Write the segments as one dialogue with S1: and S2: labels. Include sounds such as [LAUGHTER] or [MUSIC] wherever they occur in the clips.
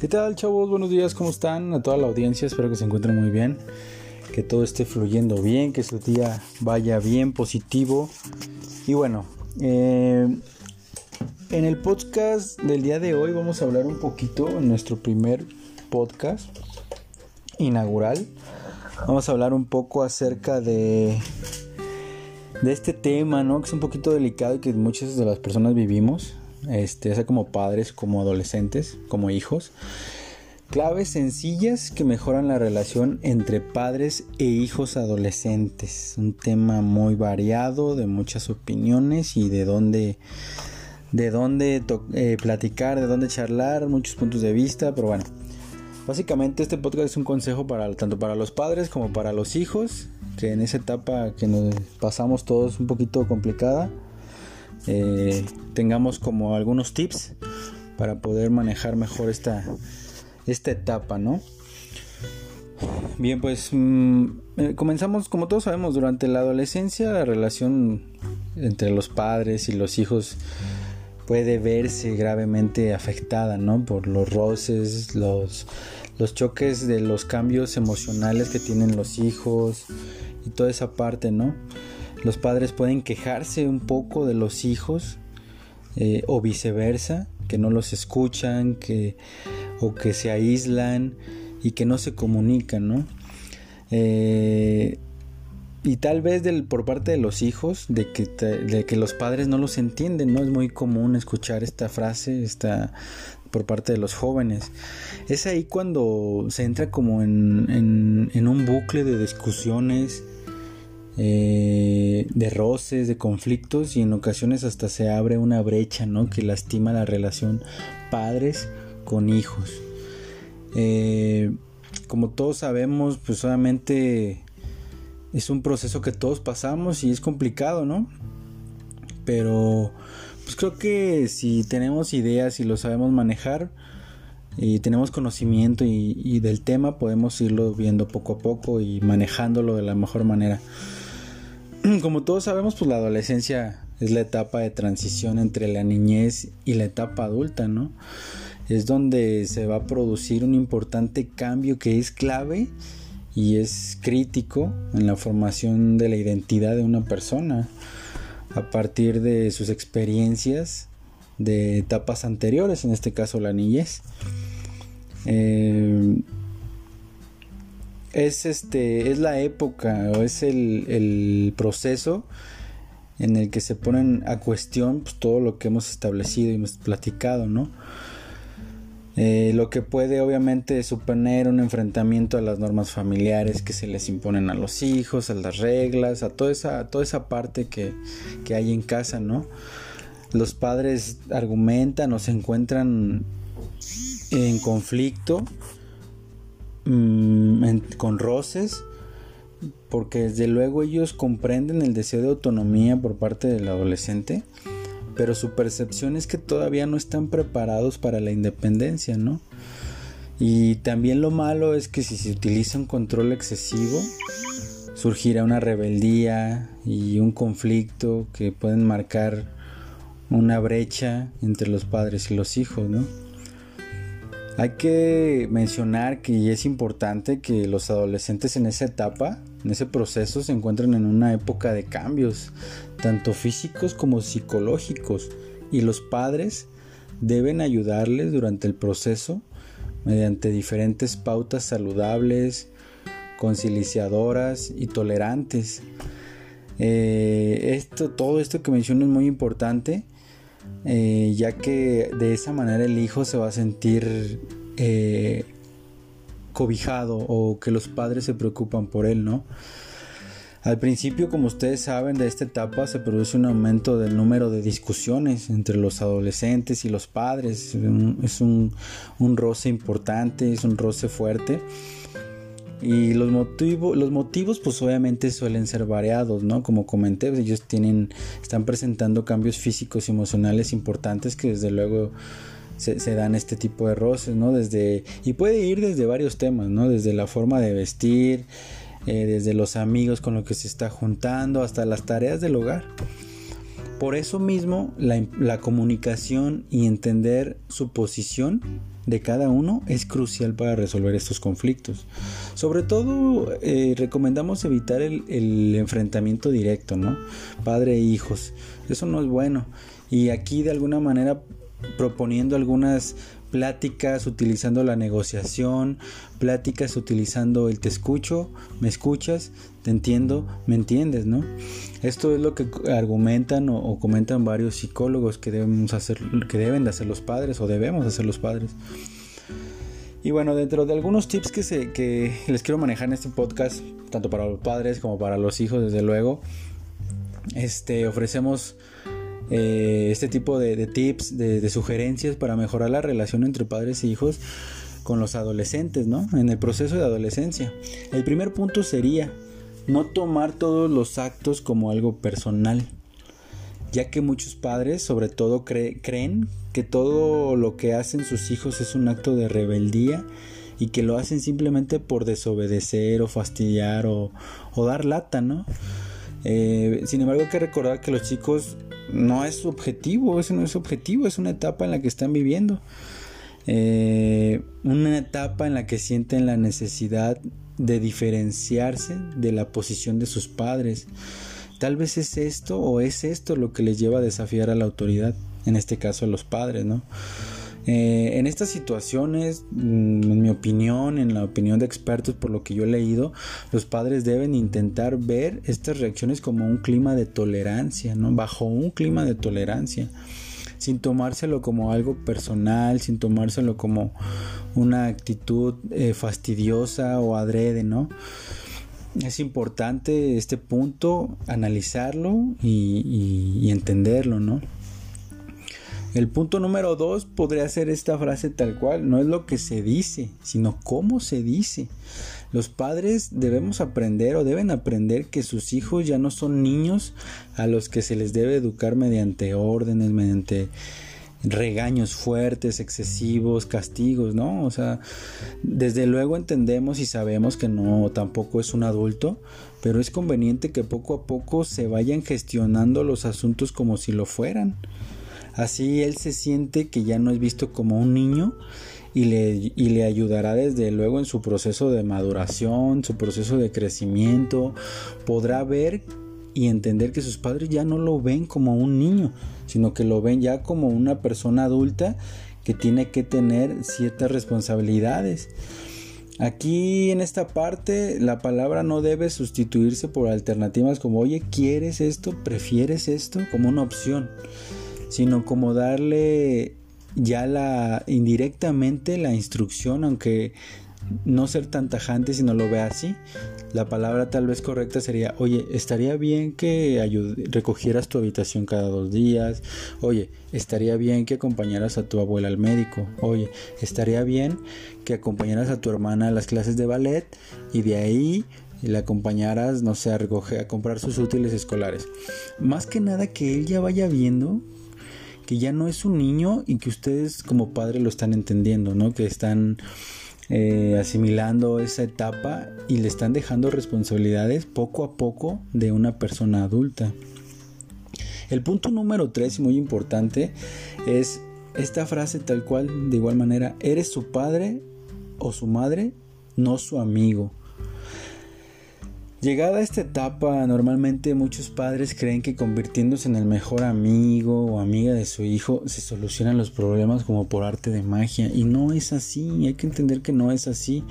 S1: ¿Qué tal chavos? Buenos días, ¿cómo están? A toda la audiencia, espero que se encuentren muy bien, que todo esté fluyendo bien, que su día vaya bien, positivo. Y bueno, eh, en el podcast del día de hoy vamos a hablar un poquito, en nuestro primer podcast inaugural, vamos a hablar un poco acerca de, de este tema, ¿no? Que es un poquito delicado y que muchas de las personas vivimos este, sea como padres, como adolescentes, como hijos. Claves sencillas que mejoran la relación entre padres e hijos adolescentes. Un tema muy variado, de muchas opiniones y de dónde, de eh, platicar, de dónde charlar, muchos puntos de vista, pero bueno. Básicamente este podcast es un consejo para tanto para los padres como para los hijos, que en esa etapa que nos pasamos todos un poquito complicada, eh, tengamos como algunos tips para poder manejar mejor esta, esta etapa, ¿no? Bien, pues mm, eh, comenzamos, como todos sabemos, durante la adolescencia la relación entre los padres y los hijos puede verse gravemente afectada, ¿no? Por los roces, los, los choques de los cambios emocionales que tienen los hijos y toda esa parte, ¿no? Los padres pueden quejarse un poco de los hijos eh, o viceversa, que no los escuchan, que, o que se aíslan y que no se comunican, ¿no? Eh, y tal vez del, por parte de los hijos, de que, los padres no los entienden, ¿no? Es muy común escuchar esta frase esta, por parte de los jóvenes. Es ahí cuando se entra como en, en un bucle de discusiones, eh, de roces, de conflictos y en ocasiones hasta se abre una brecha ¿no? que lastima la relación padres con hijos. Eh, como todos sabemos, pues obviamente es un proceso que todos pasamos y es complicado, ¿no? Pero pues creo que si tenemos ideas y lo sabemos manejar y tenemos conocimiento y del tema, podemos irlo viendo poco a poco y manejándolo de la mejor manera. [CLEARS THROAT] como todos sabemos, pues la adolescencia es la etapa de transición entre la niñez y la etapa adulta, ¿no? Es donde se va a producir un importante cambio que es clave y es crítico en la formación de la identidad de una persona a partir de sus experiencias de etapas anteriores, en este caso la niñez. Eh, es este es la época o es el, proceso en el que se ponen a cuestión pues, todo lo que hemos establecido y hemos platicado, ¿no? Eh, lo que puede obviamente suponer un enfrentamiento a las normas familiares que se les imponen a los hijos, a las reglas, a toda esa, toda esa parte que, que hay en casa, ¿no? Los padres argumentan o se encuentran en conflicto Mm, con roces, porque desde luego ellos comprenden el deseo de autonomía por parte del adolescente, pero su percepción es que todavía no están preparados para la independencia, ¿no? Y también lo malo es que si se utiliza un control excesivo, surgirá una rebeldía y un conflicto que pueden marcar una brecha entre los padres y los hijos, ¿no? Hay que mencionar que es importante que los adolescentes en esa etapa, en ese proceso, se encuentran en una época de cambios, tanto físicos como psicológicos, y los padres deben ayudarles durante el proceso mediante diferentes pautas saludables, conciliadoras y tolerantes. Eh, esto, todo esto que menciono es muy importante eh, ya que de esa manera el hijo se va a sentir eh, cobijado o que los padres se preocupan por él, ¿no? Al principio, como ustedes saben, de esta etapa se produce un aumento del número de discusiones entre los adolescentes y los padres. Es un roce importante, es un roce fuerte. Y los, motivos los motivos pues obviamente suelen ser variados, ¿no? Como comenté, ellos tienen, están presentando cambios físicos y emocionales importantes que desde luego se, dan este tipo de roces, ¿no? Desde, y puede ir desde varios temas, ¿no? Desde la forma de vestir, eh, desde los amigos con los que se está juntando, hasta las tareas del hogar. Por eso mismo la, comunicación y entender su posición de cada uno es crucial para resolver estos conflictos. Sobre todo eh, recomendamos evitar el, el, enfrentamiento directo, ¿no? Padre e hijos. Eso no es bueno. Y aquí de alguna manera proponiendo algunas pláticas utilizando la negociación, pláticas utilizando el te escucho, me escuchas, te entiendo, me entiendes, ¿no? Esto es lo que argumentan o, comentan varios psicólogos que debemos hacer, que deben de hacer los padres o debemos hacer los padres. Y bueno, dentro de algunos tips que, se, que les quiero manejar en este podcast, tanto para los padres como para los hijos, desde luego, este, ofrecemos eh, este tipo de, tips, de, sugerencias para mejorar la relación entre padres e hijos con los adolescentes, ¿no? En el proceso de adolescencia. El primer punto sería no tomar todos los actos como algo personal, ya que muchos padres sobre todo creen que todo lo que hacen sus hijos es un acto de rebeldía y que lo hacen simplemente por desobedecer o fastidiar o, dar lata, ¿no? Eh, sin embargo, hay que recordar que los chicos no es su objetivo, ese no es objetivo, es una etapa en la que están viviendo. Eh, una etapa en la que sienten la necesidad de diferenciarse de la posición de sus padres. Tal vez es esto o es esto lo que les lleva a desafiar a la autoridad, en este caso a los padres, ¿no? Eh, en estas situaciones, mm, en mi opinión, en la opinión de expertos por lo que yo he leído, los padres deben intentar ver estas reacciones como un clima de tolerancia, ¿no? Bajo un clima de tolerancia, sin tomárselo como algo personal, sin tomárselo como una actitud eh, fastidiosa o adrede, ¿no? Es importante este punto, analizarlo y entenderlo, ¿no? El punto número dos podría ser esta frase tal cual, no es lo que se dice, sino cómo se dice. Los padres debemos aprender o deben aprender que sus hijos ya no son niños a los que se les debe educar mediante órdenes, mediante regaños fuertes, excesivos, castigos, ¿no? O sea, desde luego entendemos y sabemos que no tampoco es un adulto, pero es conveniente que poco a poco se vayan gestionando los asuntos como si lo fueran. Así él se siente que ya no es visto como un niño y le, y le ayudará desde luego en su proceso de maduración, su proceso de crecimiento. Podrá ver y entender que sus padres ya no lo ven como un niño, sino que lo ven ya como una persona adulta que tiene que tener ciertas responsabilidades. Aquí en esta parte la palabra no debe sustituirse por alternativas como oye, ¿quieres esto? ¿Prefieres esto? como una opción sino como darle ya la indirectamente la instrucción, aunque no ser tan tajante si no lo ve así. La palabra tal vez correcta sería, oye, estaría bien que recogieras tu habitación cada dos días, oye, estaría bien que acompañaras a tu abuela al médico, oye, estaría bien que acompañaras a tu hermana a las clases de ballet y de ahí le acompañaras, no sé, a recoger, a comprar sus útiles escolares. Más que nada que él ya vaya viendo que ya no es un niño y que ustedes como padre lo están entendiendo, ¿no? Que están eh, asimilando esa etapa y le están dejando responsabilidades poco a poco de una persona adulta. El punto número tres, muy importante, es esta frase tal cual, de igual manera, eres su padre o su madre, no su amigo. Llegada a esta etapa, normalmente muchos padres creen que convirtiéndose en el mejor amigo o amiga de su hijo se solucionan los problemas como por arte de magia y no es así, hay que entender que no es así.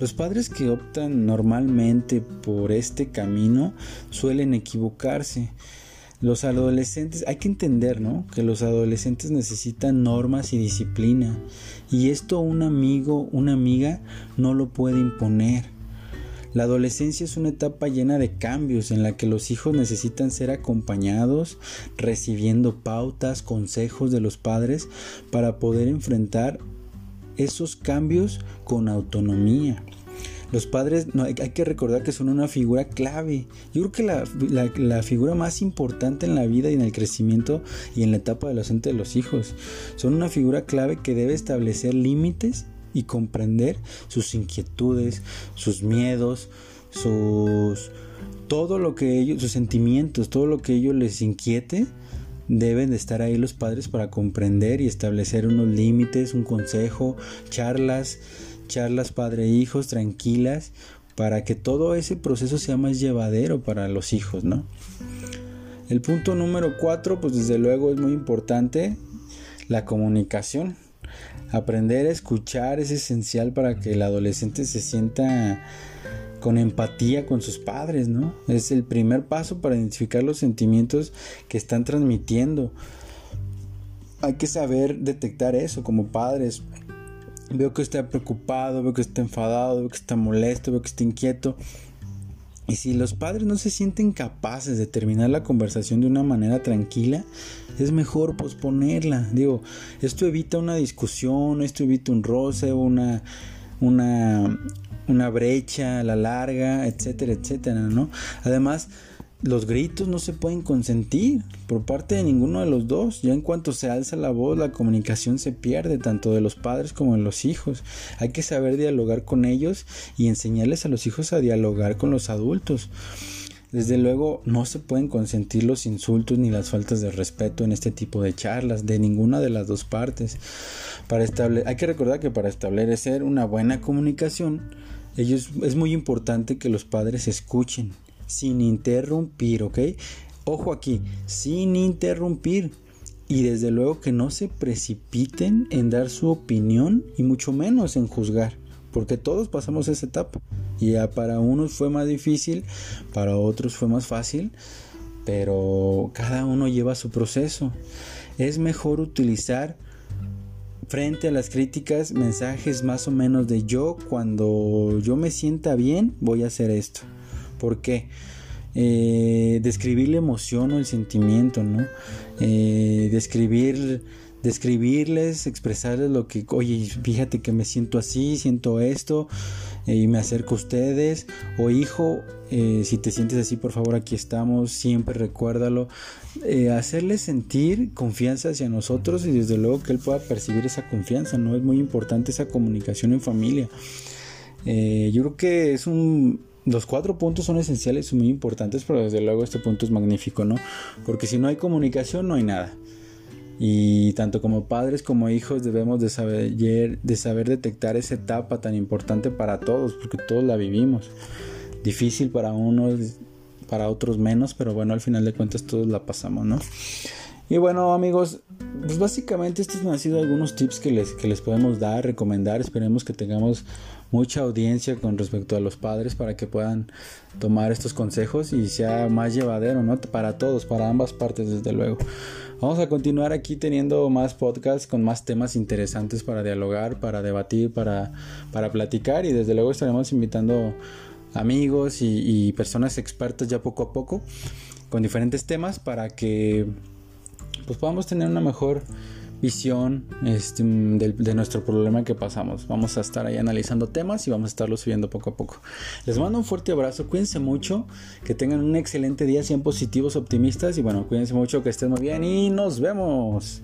S1: Los padres que optan normalmente por este camino suelen equivocarse. Los adolescentes, hay que entender, ¿no? Que los adolescentes necesitan normas y disciplina y esto un amigo, una amiga no lo puede imponer. La adolescencia es una etapa llena de cambios en la que los hijos necesitan ser acompañados, recibiendo pautas, consejos de los padres para poder enfrentar esos cambios con autonomía. Los padres hay, que recordar que son una figura clave. Yo creo que la, la, figura más importante en la vida y en el crecimiento y en la etapa adolescente de los hijos. Son una figura clave que debe establecer límites y comprender sus inquietudes, sus miedos, sus todo lo que ellos, sus sentimientos, todo lo que ellos les inquiete, deben de estar ahí los padres para comprender y establecer unos límites, un consejo, charlas, charlas padre-hijos tranquilas para que todo ese proceso sea más llevadero para los hijos, ¿no? El punto número cuatro, pues desde luego es muy importante, la comunicación. Aprender a escuchar es esencial para que el adolescente se sienta con empatía con sus padres, ¿no? Es el primer paso para identificar los sentimientos que están transmitiendo. Hay que saber detectar eso como padres. Veo que está preocupado, veo que está enfadado, veo que está molesto, veo que está inquieto. Y si los padres no se sienten capaces de terminar la conversación de una manera tranquila, es mejor posponerla. Digo, esto evita una discusión, esto evita un roce, una, una, una brecha a la larga, etcétera, etcétera, ¿no? Además, los gritos no se pueden consentir por parte de ninguno de los dos. Ya en cuanto se alza la voz, la comunicación se pierde, tanto de los padres como de los hijos. Hay que saber dialogar con ellos y enseñarles a los hijos a dialogar con los adultos. Desde luego no se pueden consentir los insultos ni las faltas de respeto en este tipo de charlas de ninguna de las dos partes. Para hay que recordar que para establecer una buena comunicación, ellos, es muy importante que los padres escuchen sin interrumpir, ¿ok? Ojo aquí, sin interrumpir. Y desde luego que no se precipiten en dar su opinión y mucho menos en juzgar, porque todos pasamos esa etapa. Y ya para unos fue más difícil, para otros fue más fácil, pero cada uno lleva su proceso. Es mejor utilizar frente a las críticas mensajes más o menos de yo cuando yo me sienta bien voy a hacer esto ¿Por qué? Eh, describir la emoción o el sentimiento, ¿no? Eh, describir, describirles, expresarles lo que, oye, fíjate que me siento así, siento esto, eh, y me acerco a ustedes, o hijo, si te sientes así, por favor, aquí estamos, siempre recuérdalo, hacerles sentir confianza hacia nosotros y desde luego que él pueda percibir esa confianza, ¿no? Es muy importante esa comunicación en familia. yo creo que es un los cuatro puntos son esenciales y muy importantes, pero desde luego este punto es magnífico, ¿no? Porque si no hay comunicación, no hay nada. Y tanto como padres como hijos debemos de saber detectar esa etapa tan importante para todos, porque todos la vivimos. Difícil para unos, para otros menos, pero bueno, al final de cuentas todos la pasamos, ¿no? Y bueno amigos, pues básicamente estos han sido algunos tips que les, que les podemos dar, recomendar. Esperemos que tengamos mucha audiencia con respecto a los padres para que puedan tomar estos consejos y sea más llevadero, ¿no? Para todos, para ambas partes, desde luego. Vamos a continuar aquí teniendo más podcasts con más temas interesantes para dialogar, para debatir, para, para platicar y desde luego estaremos invitando amigos y, personas expertas ya poco a poco con diferentes temas para que pues podamos tener una mejor visión este, de, nuestro problema que pasamos. Vamos a estar ahí analizando temas y vamos a estarlos subiendo poco a poco. Les mando un fuerte abrazo, cuídense mucho, que tengan un excelente día, sean positivos, optimistas y bueno, cuídense mucho, que estén muy bien y nos vemos.